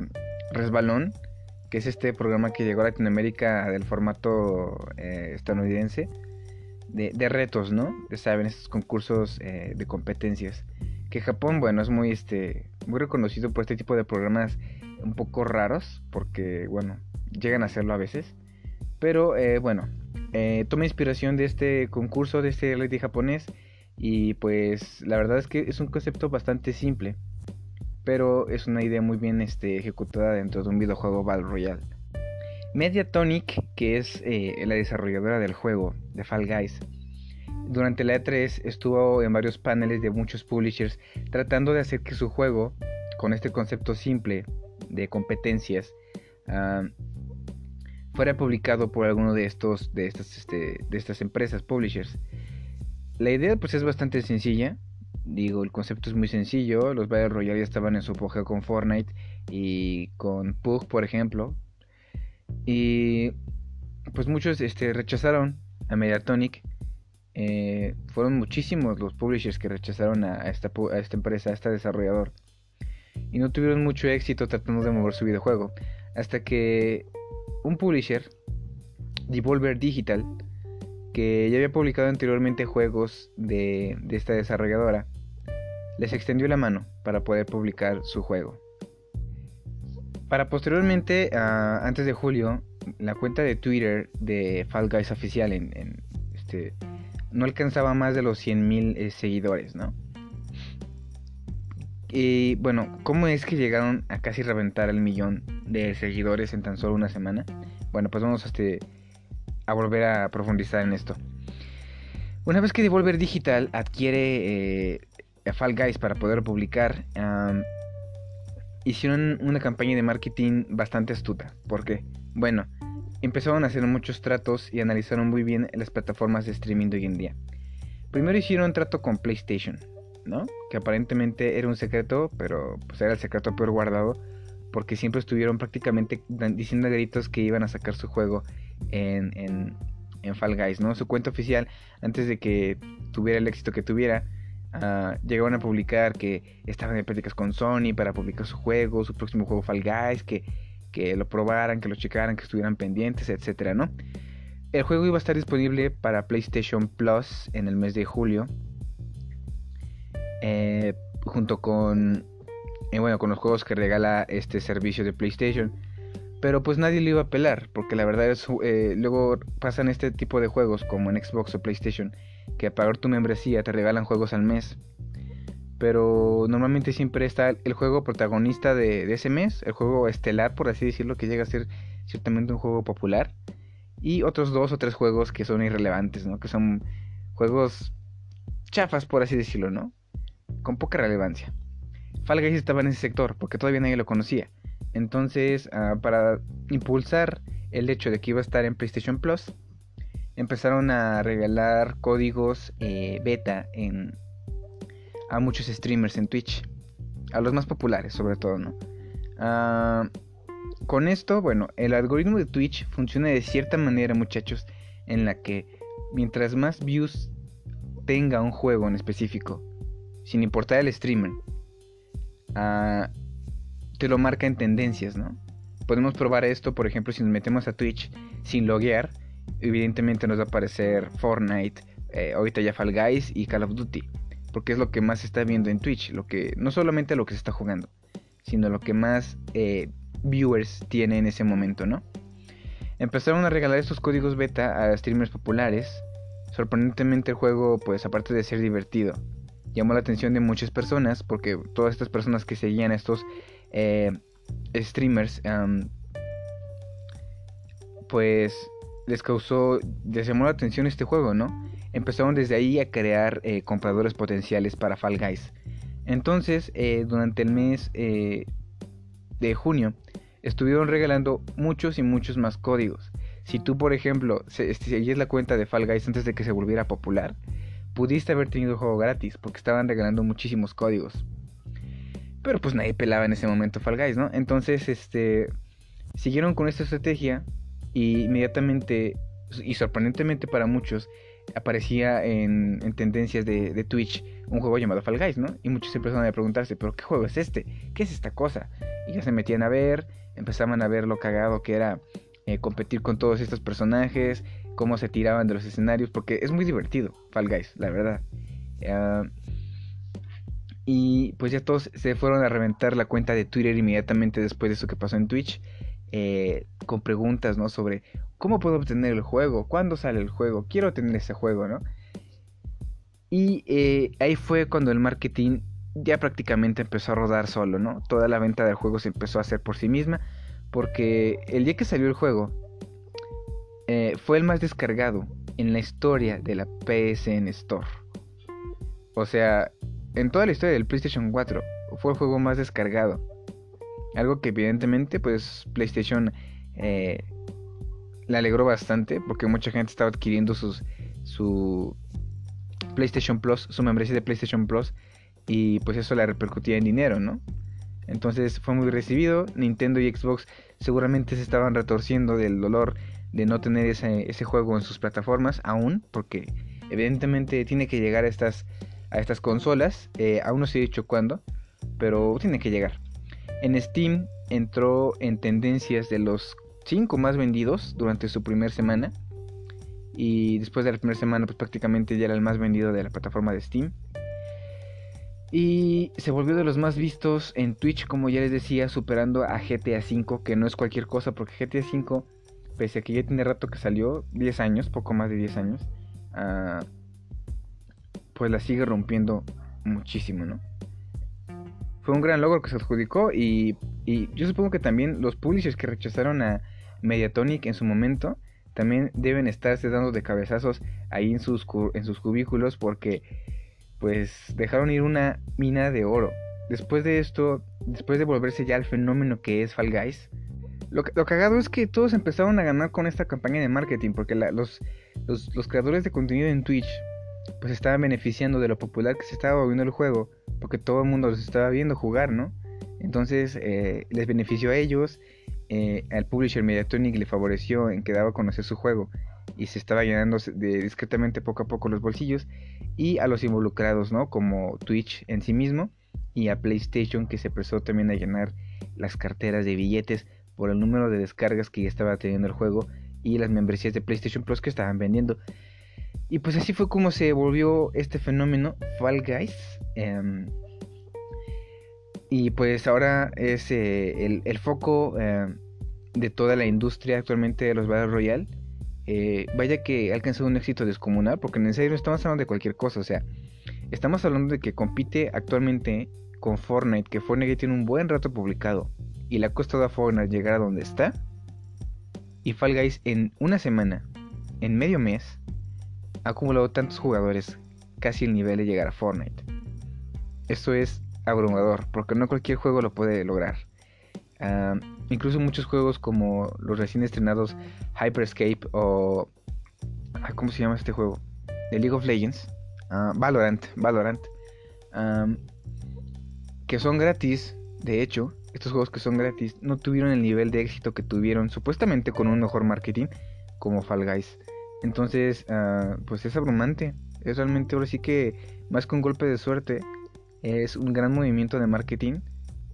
Resbalón, que es este programa que llegó a Latinoamérica del formato eh, estadounidense, de, retos, ¿no? Saben, estos concursos de competencias. Que Japón, bueno, es muy, este, muy reconocido por este tipo de programas un poco raros, porque, bueno, llegan a serlo a veces. Pero, eh, bueno, eh, toma inspiración de este concurso, de este reality japonés. Y pues la verdad es que es un concepto bastante simple. Pero es una idea muy bien este, ejecutada dentro de un videojuego Battle Royale. Mediatonic, que es eh, la desarrolladora del juego de Fall Guys, durante la E3 estuvo en varios paneles de muchos publishers tratando de hacer que su juego, con este concepto simple de competencias ah, fuera publicado por alguno de estos de estas este, de estas empresas publishers. La idea pues es bastante sencilla. Digo el concepto es muy sencillo. Los Battle Royale ya estaban en su apogeo con Fortnite y con Pug por ejemplo. Y pues muchos este, rechazaron a Mediatonic eh, fueron muchísimos los publishers que rechazaron a esta, empresa, a este desarrollador y no tuvieron mucho éxito tratando de mover su videojuego. Hasta que un publisher, Devolver Digital, que ya había publicado anteriormente juegos de, esta desarrolladora, les extendió la mano para poder publicar su juego. Para posteriormente, antes de julio, la cuenta de Twitter de Fall Guys oficial en, este, no alcanzaba más de los 100.000 eh, seguidores, ¿no? Y bueno, ¿cómo es que llegaron a casi reventar el millón de seguidores en tan solo una semana? Bueno, pues vamos a, este, a volver a profundizar en esto. Una vez que Devolver Digital adquiere eh, Fall Guys para poder publicar, hicieron una campaña de marketing bastante astuta. ¿Por qué? Bueno, empezaron a hacer muchos tratos y analizaron muy bien las plataformas de streaming de hoy en día. Primero hicieron un trato con PlayStation, ¿no? Que aparentemente era un secreto, pero pues era el secreto peor guardado, porque siempre estuvieron prácticamente diciendo a gritos que iban a sacar su juego en, en, en Fall Guys, ¿no? Su cuenta oficial, antes de que tuviera el éxito que tuviera, uh, llegaron a publicar que estaban en prácticas con Sony para publicar su juego, su próximo juego Fall Guys, que, que lo probaran, que lo checaran, que estuvieran pendientes, etcétera, ¿no? El juego iba a estar disponible para PlayStation Plus en el mes de julio. Eh, junto con eh, bueno, con los juegos que regala este servicio de PlayStation. Pero pues nadie le iba a pelar, porque la verdad es, eh, luego pasan este tipo de juegos como en Xbox o PlayStation, que a pagar tu membresía te regalan juegos al mes. Pero normalmente siempre está el juego protagonista de, ese mes, el juego estelar, por así decirlo, que llega a ser ciertamente un juego popular. Y otros dos o tres juegos que son irrelevantes, ¿no? Que son juegos chafas, por así decirlo, ¿no? Con poca relevancia. Fall Guys estaba en ese sector porque todavía nadie lo conocía. Entonces, ah, para impulsar el hecho de que iba a estar en PlayStation Plus, empezaron a regalar códigos eh, beta en, a muchos streamers en Twitch. A los más populares, sobre todo, ¿no? Ah, con esto, bueno, el algoritmo de Twitch funciona de cierta manera, muchachos, en la que mientras más views tenga un juego en específico, sin importar el streamer, te lo marca en tendencias, ¿no? Podemos probar esto, por ejemplo, si nos metemos a Twitch sin loguear, evidentemente nos va a aparecer Fortnite, eh, ahorita ya Fall Guys y Call of Duty, porque es lo que más se está viendo en Twitch, lo que no solamente lo que se está jugando, sino lo que más eh, viewers tiene en ese momento, ¿no? Empezaron a regalar estos códigos beta a streamers populares. Sorprendentemente el juego, pues aparte de ser divertido, llamó la atención de muchas personas porque todas estas personas que seguían a estos eh, streamers pues les causó, les llamó la atención este juego, ¿no? Empezaron desde ahí a crear eh, compradores potenciales para Fall Guys. Entonces, eh, durante el mes de junio, estuvieron regalando muchos y muchos más códigos. Si tú, por ejemplo, seguías la cuenta de Fall Guys antes de que se volviera popular, pudiste haber tenido el juego gratis porque estaban regalando muchísimos códigos. Pero pues nadie pelaba en ese momento Fall Guys, ¿no? Entonces, este, siguieron con esta estrategia y inmediatamente, y sorprendentemente para muchos, aparecía en, tendencias de, Twitch un juego llamado Fall Guys, ¿no? Y muchos empezaron a preguntarse, ¿pero qué juego es este? ¿Qué es esta cosa? Y ya se metían a ver, empezaban a ver lo cagado que era eh, competir con todos estos personajes, cómo se tiraban de los escenarios, porque es muy divertido Fall Guys, la verdad. y pues ya todos se fueron a reventar la cuenta de Twitter inmediatamente después de eso que pasó en Twitch. Eh, con preguntas, ¿no? Sobre cómo puedo obtener el juego, cuándo sale el juego, quiero tener ese juego, ¿no? Y eh, ahí fue cuando el marketing ya prácticamente empezó a rodar solo, ¿no? Toda la venta del juego se empezó a hacer por sí misma, porque el día que salió el juego, eh, fue el más descargado en la historia de la PSN Store. O sea, en toda la historia del PlayStation 4 fue el juego más descargado. Algo que evidentemente pues PlayStation eh, le alegró bastante porque mucha gente estaba adquiriendo sus, su PlayStation Plus, su membresía de PlayStation Plus y pues eso le repercutía en dinero, ¿no? Entonces fue muy recibido. Nintendo y Xbox seguramente se estaban retorciendo del dolor de no tener ese, ese juego en sus plataformas aún, porque evidentemente tiene que llegar a estas, a estas consolas, eh, aún no se ha dicho cuándo, pero tiene que llegar. En Steam entró en tendencias de los 5 más vendidos durante su primera semana. Y después de la primera semana, pues prácticamente ya era el más vendido de la plataforma de Steam. Y se volvió de los más vistos en Twitch, como ya les decía, superando a GTA V, que no es cualquier cosa, porque GTA V pese a que ya tiene rato que salió, 10 años, poco más de 10 años, ah, pues la sigue rompiendo muchísimo, ¿no? Fue un gran logro que se adjudicó y, yo supongo que también los publishers que rechazaron a Mediatonic en su momento también deben estarse dando de cabezazos ahí en sus, en sus cubículos porque pues dejaron ir una mina de oro. Después de esto, después de volverse ya el fenómeno que es Fall Guys, lo, cagado es que todos empezaron a ganar con esta campaña de marketing, porque los, los, creadores de contenido en Twitch pues estaban beneficiando de lo popular que se estaba volviendo el juego, porque todo el mundo los estaba viendo jugar, ¿no? Entonces eh, les benefició a ellos, eh, al publisher Mediatonic le favoreció en que daba a conocer su juego y se estaba llenando discretamente poco a poco los bolsillos y a los involucrados, ¿no? Como Twitch en sí mismo y a PlayStation que se prestó también a llenar las carteras de billetes por el número de descargas que ya estaba teniendo el juego y las membresías de PlayStation Plus que estaban vendiendo. Y pues así fue como se volvió este fenómeno Fall Guys. Em, y pues ahora es eh, el, foco eh, de toda la industria actualmente de los Battle Royale. Eh, vaya que ha alcanzado un éxito descomunal, porque en serio estamos hablando de cualquier cosa. O sea, estamos hablando de que compite actualmente con Fortnite, que Fortnite tiene un buen rato publicado y le ha costado a Fortnite llegar a donde está. Y Fall Guys en una semana, en medio mes, ha acumulado tantos jugadores, casi el nivel de llegar a Fortnite. Esto es abrumador, porque no cualquier juego lo puede lograr. Ah, incluso muchos juegos como los recién estrenados Hyperscape o... Ah, ¿Cómo se llama este juego? De League of Legends. Ah, Valorant. Valorant. que son gratis. De hecho, estos juegos que son gratis no tuvieron el nivel de éxito que tuvieron supuestamente con un mejor marketing como Fall Guys. Entonces, pues es abrumante. Es realmente ahora sí que más que un golpe de suerte, es un gran movimiento de marketing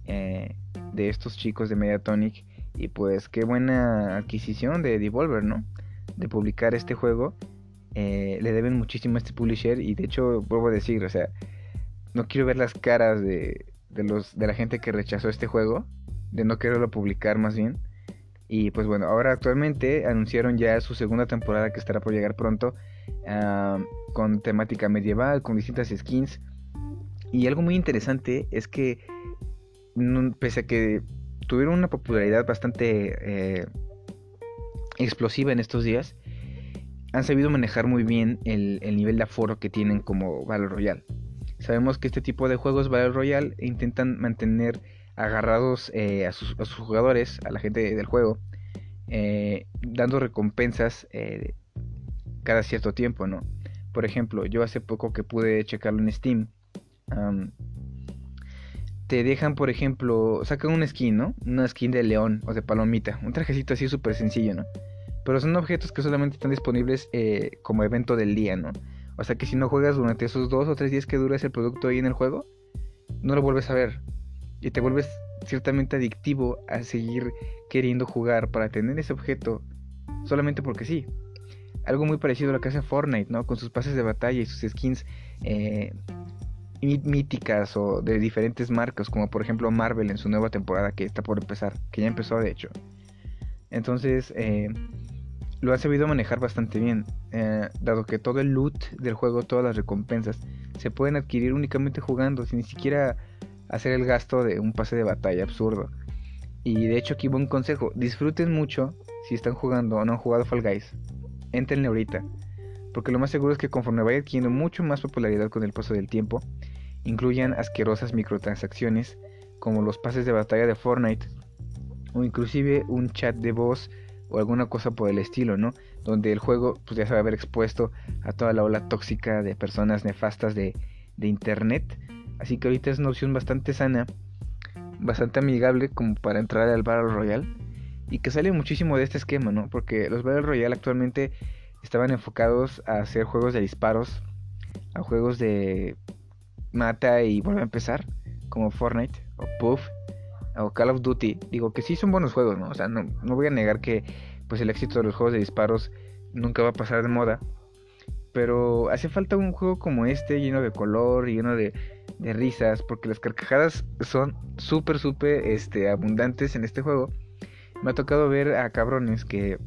eh, de estos chicos de Mediatonic. Y pues qué buena adquisición de Devolver, ¿no? De publicar este juego. Eh, le deben muchísimo a este publisher. Y de hecho, vuelvo a decir, o sea, no quiero ver las caras de, de, los, de la gente que rechazó este juego. De no quererlo publicar más bien. Y pues bueno, ahora actualmente anunciaron ya su segunda temporada que estará por llegar pronto. Ah, con temática medieval, con distintas skins. Y algo muy interesante es que, pese a que tuvieron una popularidad bastante eh, explosiva en estos días, han sabido manejar muy bien el, nivel de aforo que tienen como Battle Royale. Sabemos que este tipo de juegos Battle Royale intentan mantener agarrados eh, a, sus, jugadores, a la gente del juego, eh, dando recompensas cada cierto tiempo, ¿no? Por ejemplo, yo hace poco que pude checarlo en Steam, te dejan, por ejemplo, sacan una skin, ¿no? Una skin de león o de palomita. Un trajecito así súper sencillo, ¿no? Pero son objetos que solamente están disponibles eh, como evento del día, ¿no? O sea que si no juegas durante esos dos o tres días que dura ese producto ahí en el juego, no lo vuelves a ver. Y te vuelves ciertamente adictivo a seguir queriendo jugar para tener ese objeto solamente porque sí. Algo muy parecido a lo que hace Fortnite, ¿no? Con sus pases de batalla y sus skins eh, míticas o de diferentes marcas, como por ejemplo Marvel en su nueva temporada que está por empezar, que ya empezó de hecho. Entonces, eh, lo ha sabido manejar bastante bien, eh, dado que todo el loot del juego, todas las recompensas, se pueden adquirir únicamente jugando, sin ni siquiera hacer el gasto de un pase de batalla absurdo. Y de hecho aquí un consejo, disfruten mucho si están jugando o no han jugado Fall Guys. Entrenle ahorita, porque lo más seguro es que conforme vaya adquiriendo mucho más popularidad con el paso del tiempo, incluyan asquerosas microtransacciones como los pases de batalla de Fortnite o inclusive un chat de voz o alguna cosa por el estilo, ¿no? Donde el juego pues ya se va a ver expuesto a toda la ola tóxica de personas nefastas de, de internet. Así que ahorita es una opción bastante sana, bastante amigable como para entrar al Battle Royale y que sale muchísimo de este esquema, ¿no? Porque los Battle Royale actualmente estaban enfocados a hacer juegos de disparos, a juegos de mata y vuelve a empezar, como Fortnite o Puff o Call of Duty. Digo que sí son buenos juegos, ¿no? O sea, no, no voy a negar que pues el éxito de los juegos de disparos nunca va a pasar de moda. Pero hace falta un juego como este, lleno de color, lleno de, risas, porque las carcajadas son súper, súper este, abundantes en este juego. Me ha tocado ver a cabrones que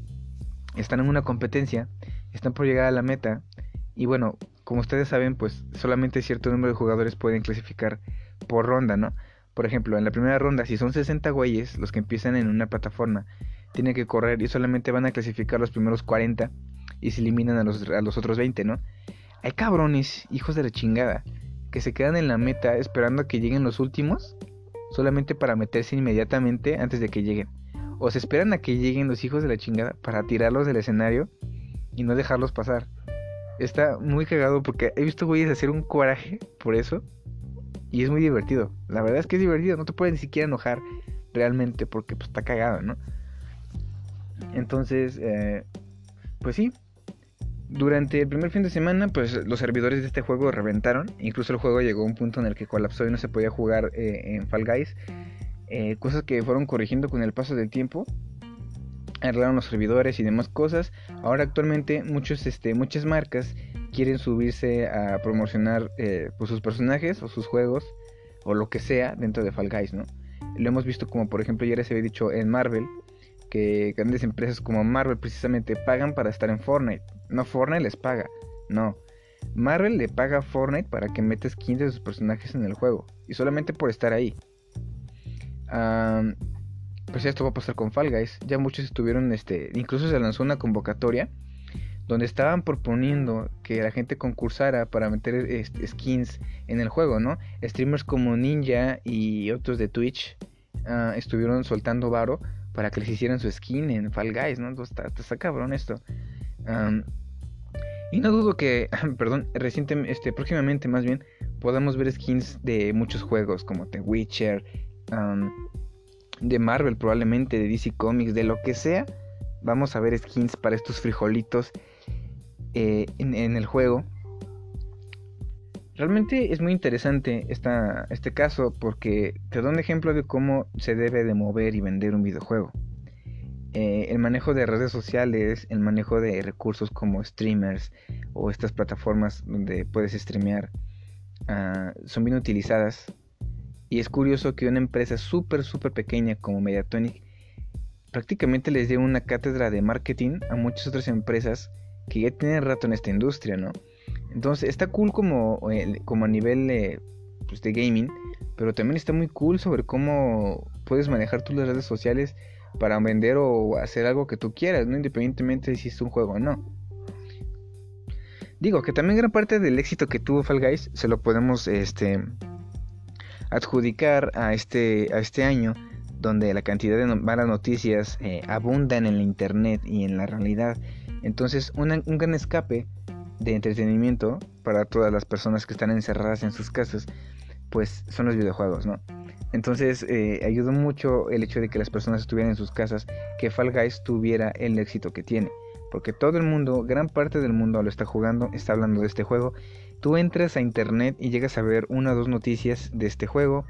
están en una competencia, están por llegar a la meta, y bueno, como ustedes saben, pues solamente cierto número de jugadores pueden clasificar por ronda, ¿no? Por ejemplo, en la primera ronda, si son 60 güeyes los que empiezan en una plataforma, tienen que correr y solamente van a clasificar los primeros 40 y se eliminan a los, a los otros 20, ¿no? Hay cabrones, hijos de la chingada, que se quedan en la meta esperando a que lleguen los últimos, solamente para meterse inmediatamente antes de que lleguen. O se esperan a que lleguen los hijos de la chingada para tirarlos del escenario y no dejarlos pasar. Está muy cagado porque he visto güeyes hacer un coraje por eso. Y es muy divertido. La verdad es que es divertido. No te puedes ni siquiera enojar realmente porque pues, está cagado, ¿no? Entonces, eh, pues sí. Durante el primer fin de semana, pues los servidores de este juego reventaron. Incluso el juego llegó a un punto en el que colapsó y no se podía jugar eh, en Fall Guys. Eh, cosas que fueron corrigiendo con el paso del tiempo. Arreglaron los servidores y demás cosas. Ahora actualmente muchos, este, muchas marcas quieren subirse a promocionar pues, sus personajes o sus juegos o lo que sea dentro de Fall Guys, ¿no? Lo hemos visto como por ejemplo ya les había dicho en Marvel, que grandes empresas como Marvel precisamente pagan para estar en Fortnite. No Fortnite les paga, no. Marvel le paga a Fortnite para que metas 15 de sus personajes en el juego. Y solamente por estar ahí. Pues esto va a pasar con Fall Guys. Ya muchos estuvieron, este, incluso se lanzó una convocatoria donde estaban proponiendo que la gente concursara para meter este, skins en el juego, ¿no? Streamers como Ninja y otros de Twitch ah, estuvieron soltando varo para que les hicieran su skin en Fall Guys, ¿no? Está cabrón esto. y no dudo que, perdón, recientemente, este, próximamente más bien, podamos ver skins de muchos juegos como The Witcher, de Marvel probablemente, de DC Comics, de lo que sea. Vamos a ver skins para estos frijolitos eh, en, el juego. Realmente es muy interesante esta, este caso porque te da un ejemplo de cómo se debe de mover y vender un videojuego. Eh, el manejo de redes sociales, el manejo de recursos como streamers o estas plataformas donde puedes streamear ah, son bien utilizadas. Y es curioso que una empresa súper, súper pequeña como Mediatonic prácticamente les dé una cátedra de marketing a muchas otras empresas que ya tienen rato en esta industria, ¿no? Entonces está cool como, eh, como a nivel pues, de gaming, pero también está muy cool sobre cómo puedes manejar tus redes sociales para vender o hacer algo que tú quieras, ¿no? Independientemente de si es un juego o no. Digo que también gran parte del éxito que tuvo Fall Guys se lo podemos este, adjudicar a este, a este año donde la cantidad de malas noticias eh, abundan en la internet y en la realidad entonces, un gran escape de entretenimiento para todas las personas que están encerradas en sus casas, pues son los videojuegos, ¿no? Entonces eh, ayudó mucho el hecho de que las personas estuvieran en sus casas, que Fall Guys tuviera el éxito que tiene. Porque todo el mundo, gran parte del mundo lo está jugando, está hablando de este juego. Tú entras a internet y llegas a ver una o dos noticias de este juego.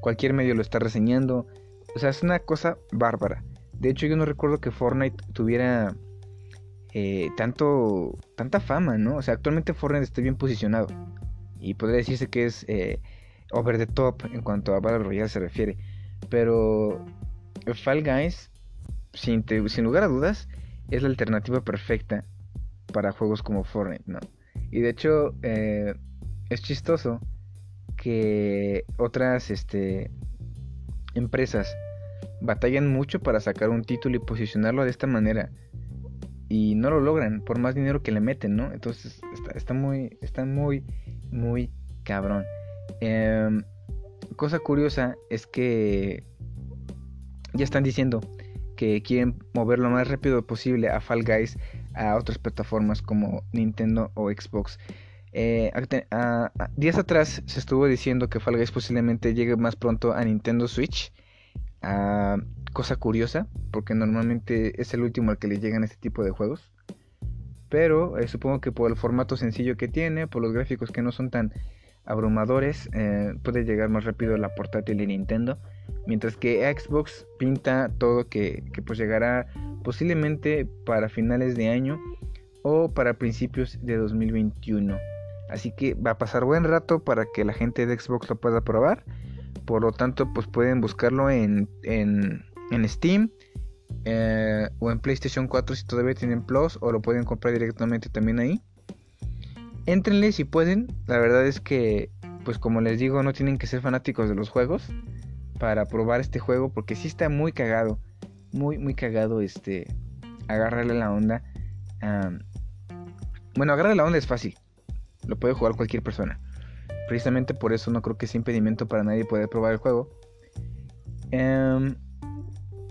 Cualquier medio lo está reseñando. O sea, es una cosa bárbara. De hecho, yo no recuerdo que Fortnite tuviera eh, tanto, tanta fama, ¿no? O sea, actualmente Fortnite está bien posicionado y podría decirse que es eh, over the top en cuanto a Battle Royale se refiere. Pero Fall Guys, sin, sin lugar a dudas, es la alternativa perfecta para juegos como Fortnite, ¿no? Y de hecho, eh, es chistoso que otras este, empresas batallan mucho para sacar un título y posicionarlo de esta manera y no lo logran por más dinero que le meten, ¿no? Entonces está, muy, está muy, muy cabrón. Em, cosa curiosa es que ya están diciendo que quieren mover lo más rápido posible a Fall Guys a otras plataformas como Nintendo o Xbox. Eh, días atrás se estuvo diciendo que Fall Guys posiblemente llegue más pronto a Nintendo Switch. A cosa curiosa, porque normalmente es el último al que le llegan este tipo de juegos. Pero eh, supongo que por el formato sencillo que tiene, por los gráficos que no son tan abrumadores, eh, puede llegar más rápido la portátil de Nintendo. Mientras que Xbox pinta todo que, que pues llegará posiblemente para finales de año o para principios de 2021. Así que va a pasar buen rato para que la gente de Xbox lo pueda probar. Por lo tanto, pues pueden buscarlo en, en en Steam eh, o en PlayStation 4 si todavía tienen Plus o lo pueden comprar directamente también ahí. Entrenle si pueden. La verdad es que, pues como les digo, no tienen que ser fanáticos de los juegos para probar este juego porque sí está muy cagado, muy muy cagado este agarrarle la onda. bueno, agarrarle la onda es fácil. Lo puede jugar cualquier persona. precisamente por eso no creo que sea impedimento para nadie poder probar el juego. Em,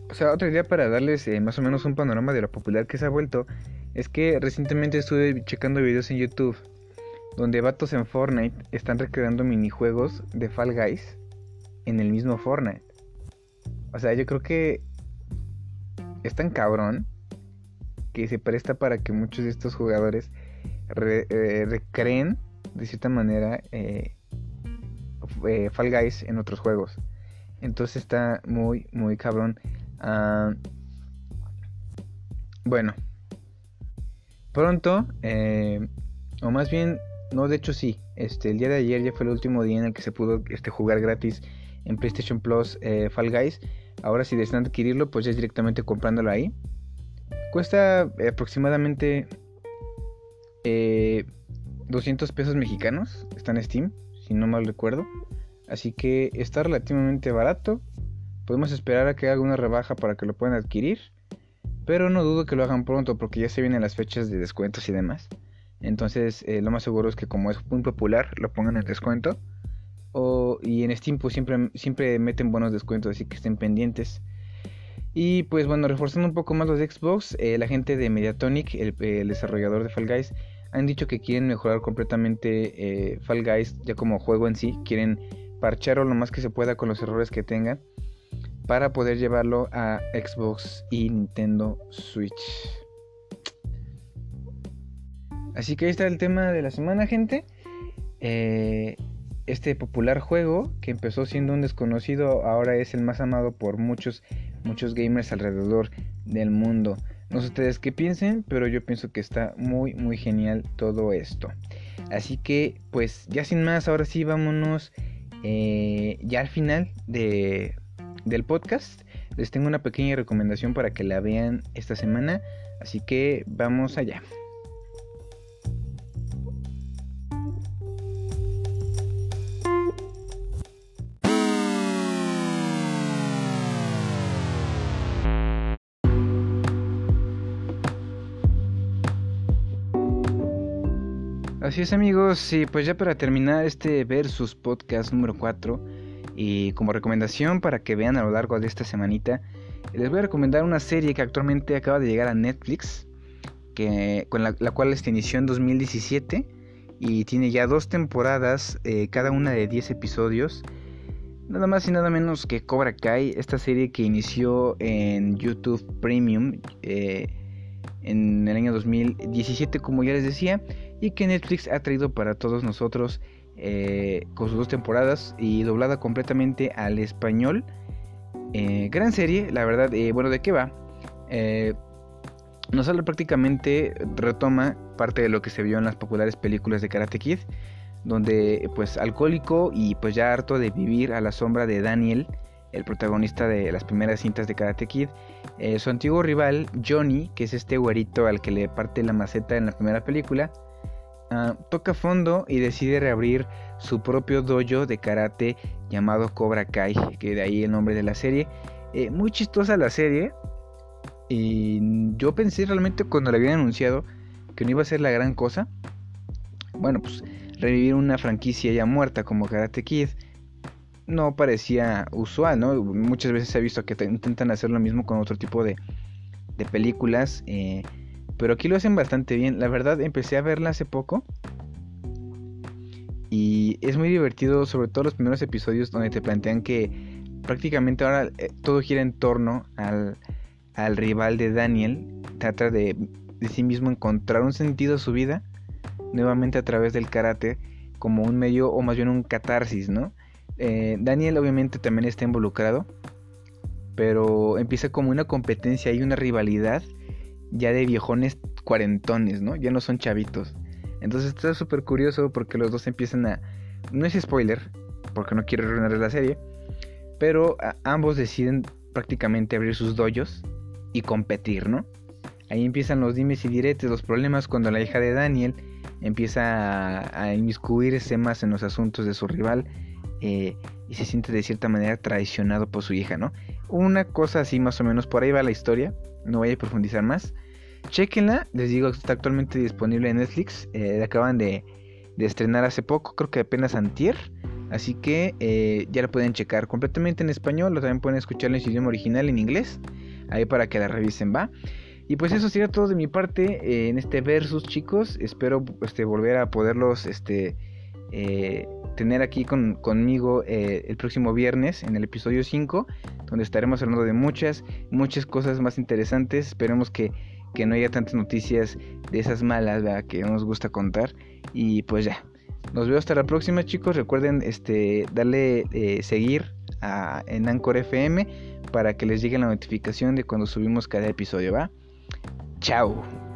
o sea, otra idea para darles eh, más o menos un panorama de lo popular que se ha vuelto es que recientemente estuve checando videos en YouTube donde vatos en Fortnite están recreando minijuegos de Fall Guys en el mismo Fortnite. O sea, yo creo que es tan cabrón que se presta para que muchos de estos jugadores eh, recreen de cierta manera eh, eh, Fall Guys en otros juegos. Entonces está muy, muy cabrón. Ah, bueno, pronto, o más bien, no, de hecho sí, este, el día de ayer ya fue el último día en el que se pudo este, jugar gratis en PlayStation Plus Fall Guys. Ahora si desean adquirirlo, pues ya es directamente comprándolo ahí. Cuesta aproximadamente 200 pesos mexicanos. Está en Steam, si no mal recuerdo. Así que está relativamente barato. Podemos esperar a que haga una rebaja para que lo puedan adquirir. Pero no dudo que lo hagan pronto porque ya se vienen las fechas de descuentos y demás. Entonces eh, lo más seguro es que como es muy popular lo pongan en descuento. Y en Steam pues siempre, siempre meten buenos descuentos, así que estén pendientes. Y pues bueno, reforzando un poco más los Xbox, eh, la gente de Mediatonic, el, el desarrollador de Fall Guys, han dicho que quieren mejorar completamente eh, Fall Guys ya como juego en sí, quieren parcharlo lo más que se pueda con los errores que tenga para poder llevarlo a Xbox y Nintendo Switch. Así que ahí está el tema de la semana, gente. Eh, este popular juego que empezó siendo un desconocido ahora es el más amado por muchos, muchos gamers alrededor del mundo. No sé ustedes qué piensen, pero yo pienso que está muy, muy genial todo esto. Así que, pues ya sin más, ahora sí vámonos eh, ya al final de, del podcast. Les tengo una pequeña recomendación para que la vean esta semana. Así que vamos allá. Así es amigos, y pues ya para terminar este versus podcast número 4 y como recomendación para que vean a lo largo de esta semanita, les voy a recomendar una serie que actualmente acaba de llegar a Netflix, que, con la, cual se inició en 2017 y tiene ya dos temporadas, eh, cada una de 10 episodios. Nada más y nada menos que Cobra Kai, esta serie que inició en YouTube Premium eh, en el año 2017 como ya les decía y que Netflix ha traído para todos nosotros eh, con sus dos temporadas y doblada completamente al español. Eh, gran serie, la verdad. Eh, bueno, ¿de qué va? nos habla prácticamente, retoma parte de lo que se vio en las populares películas de Karate Kid, donde pues alcohólico y pues ya harto de vivir a la sombra de Daniel, el protagonista de las primeras cintas de Karate Kid, su antiguo rival Johnny, que es este güerito al que le parte la maceta en la primera película, Ah, toca fondo y decide reabrir su propio dojo de karate llamado Cobra Kai, que de ahí el nombre de la serie. Eh, muy chistosa la serie. Y yo pensé realmente cuando la habían anunciado que no iba a ser la gran cosa. Bueno, pues revivir una franquicia ya muerta como Karate Kid no parecía usual, ¿no? Muchas veces se ha visto que intentan hacer lo mismo con otro tipo de, películas. Eh, pero aquí lo hacen bastante bien. La verdad, empecé a verla hace poco. Y es muy divertido, sobre todo los primeros episodios donde te plantean que prácticamente ahora eh, todo gira en torno al, al rival de Daniel. Trata de, de sí mismo encontrar un sentido a su vida, nuevamente a través del karate, como un medio o más bien un catarsis, ¿no? Eh, Daniel obviamente también está involucrado, pero empieza como una competencia y una rivalidad ya de viejones cuarentones, ¿no? Ya no son chavitos. Entonces está súper curioso porque los dos empiezan a... No es spoiler, porque no quiero arruinar la serie, pero ambos deciden prácticamente abrir sus doyos y competir, ¿no? Ahí empiezan los dimes y diretes, los problemas cuando la hija de Daniel empieza a, inmiscuirse más en los asuntos de su rival eh, y se siente de cierta manera traicionado por su hija, ¿no? Una cosa así más o menos, por ahí va la historia, no voy a profundizar más. Chequenla, les digo, está actualmente disponible en Netflix, eh, acaban de, estrenar hace poco, creo que apenas antier. Así que eh, ya la pueden checar completamente en español o también pueden escucharla en su idioma original en inglés. Ahí para que la revisen, ¿va? Y pues eso sería todo de mi parte en este versus, chicos. Espero este, volver a poderlos este, eh, tener aquí conmigo el próximo viernes en el episodio 5, donde estaremos hablando de muchas, muchas cosas más interesantes. Esperemos que, que no haya tantas noticias de esas malas que nos gusta contar. Y pues ya, nos veo hasta la próxima, chicos. Recuerden este, darle eh, seguir a, en Anchor FM para que les llegue la notificación de cuando subimos cada episodio, ¿va? Chao.